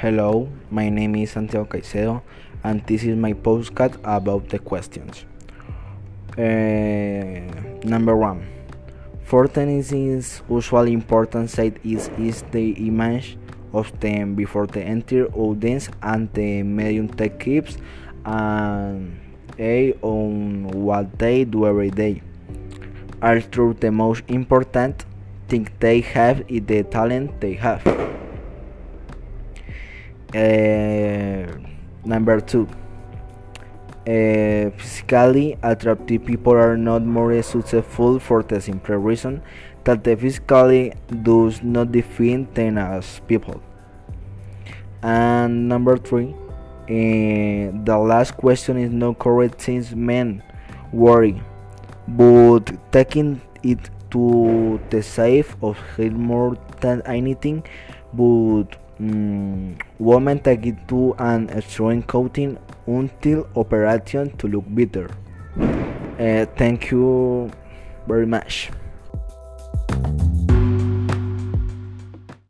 Hello, my name is Santiago Caicedo, and this is my postcard about the questions. Uh, number one, for tennis is usually important side is is the image of them before the entire audience and the medium tech keeps and a on what they do every day. Are true the most important thing they have is the talent they have. Uh, number two, uh, physically attractive people are not more successful for the simple reason that the physically does not define them as people. And number three, uh, the last question is not correct since men worry, but taking it to the safe of hate more than anything, but Mm, women take it to an extreme coating until operation to look better. Uh, thank you very much.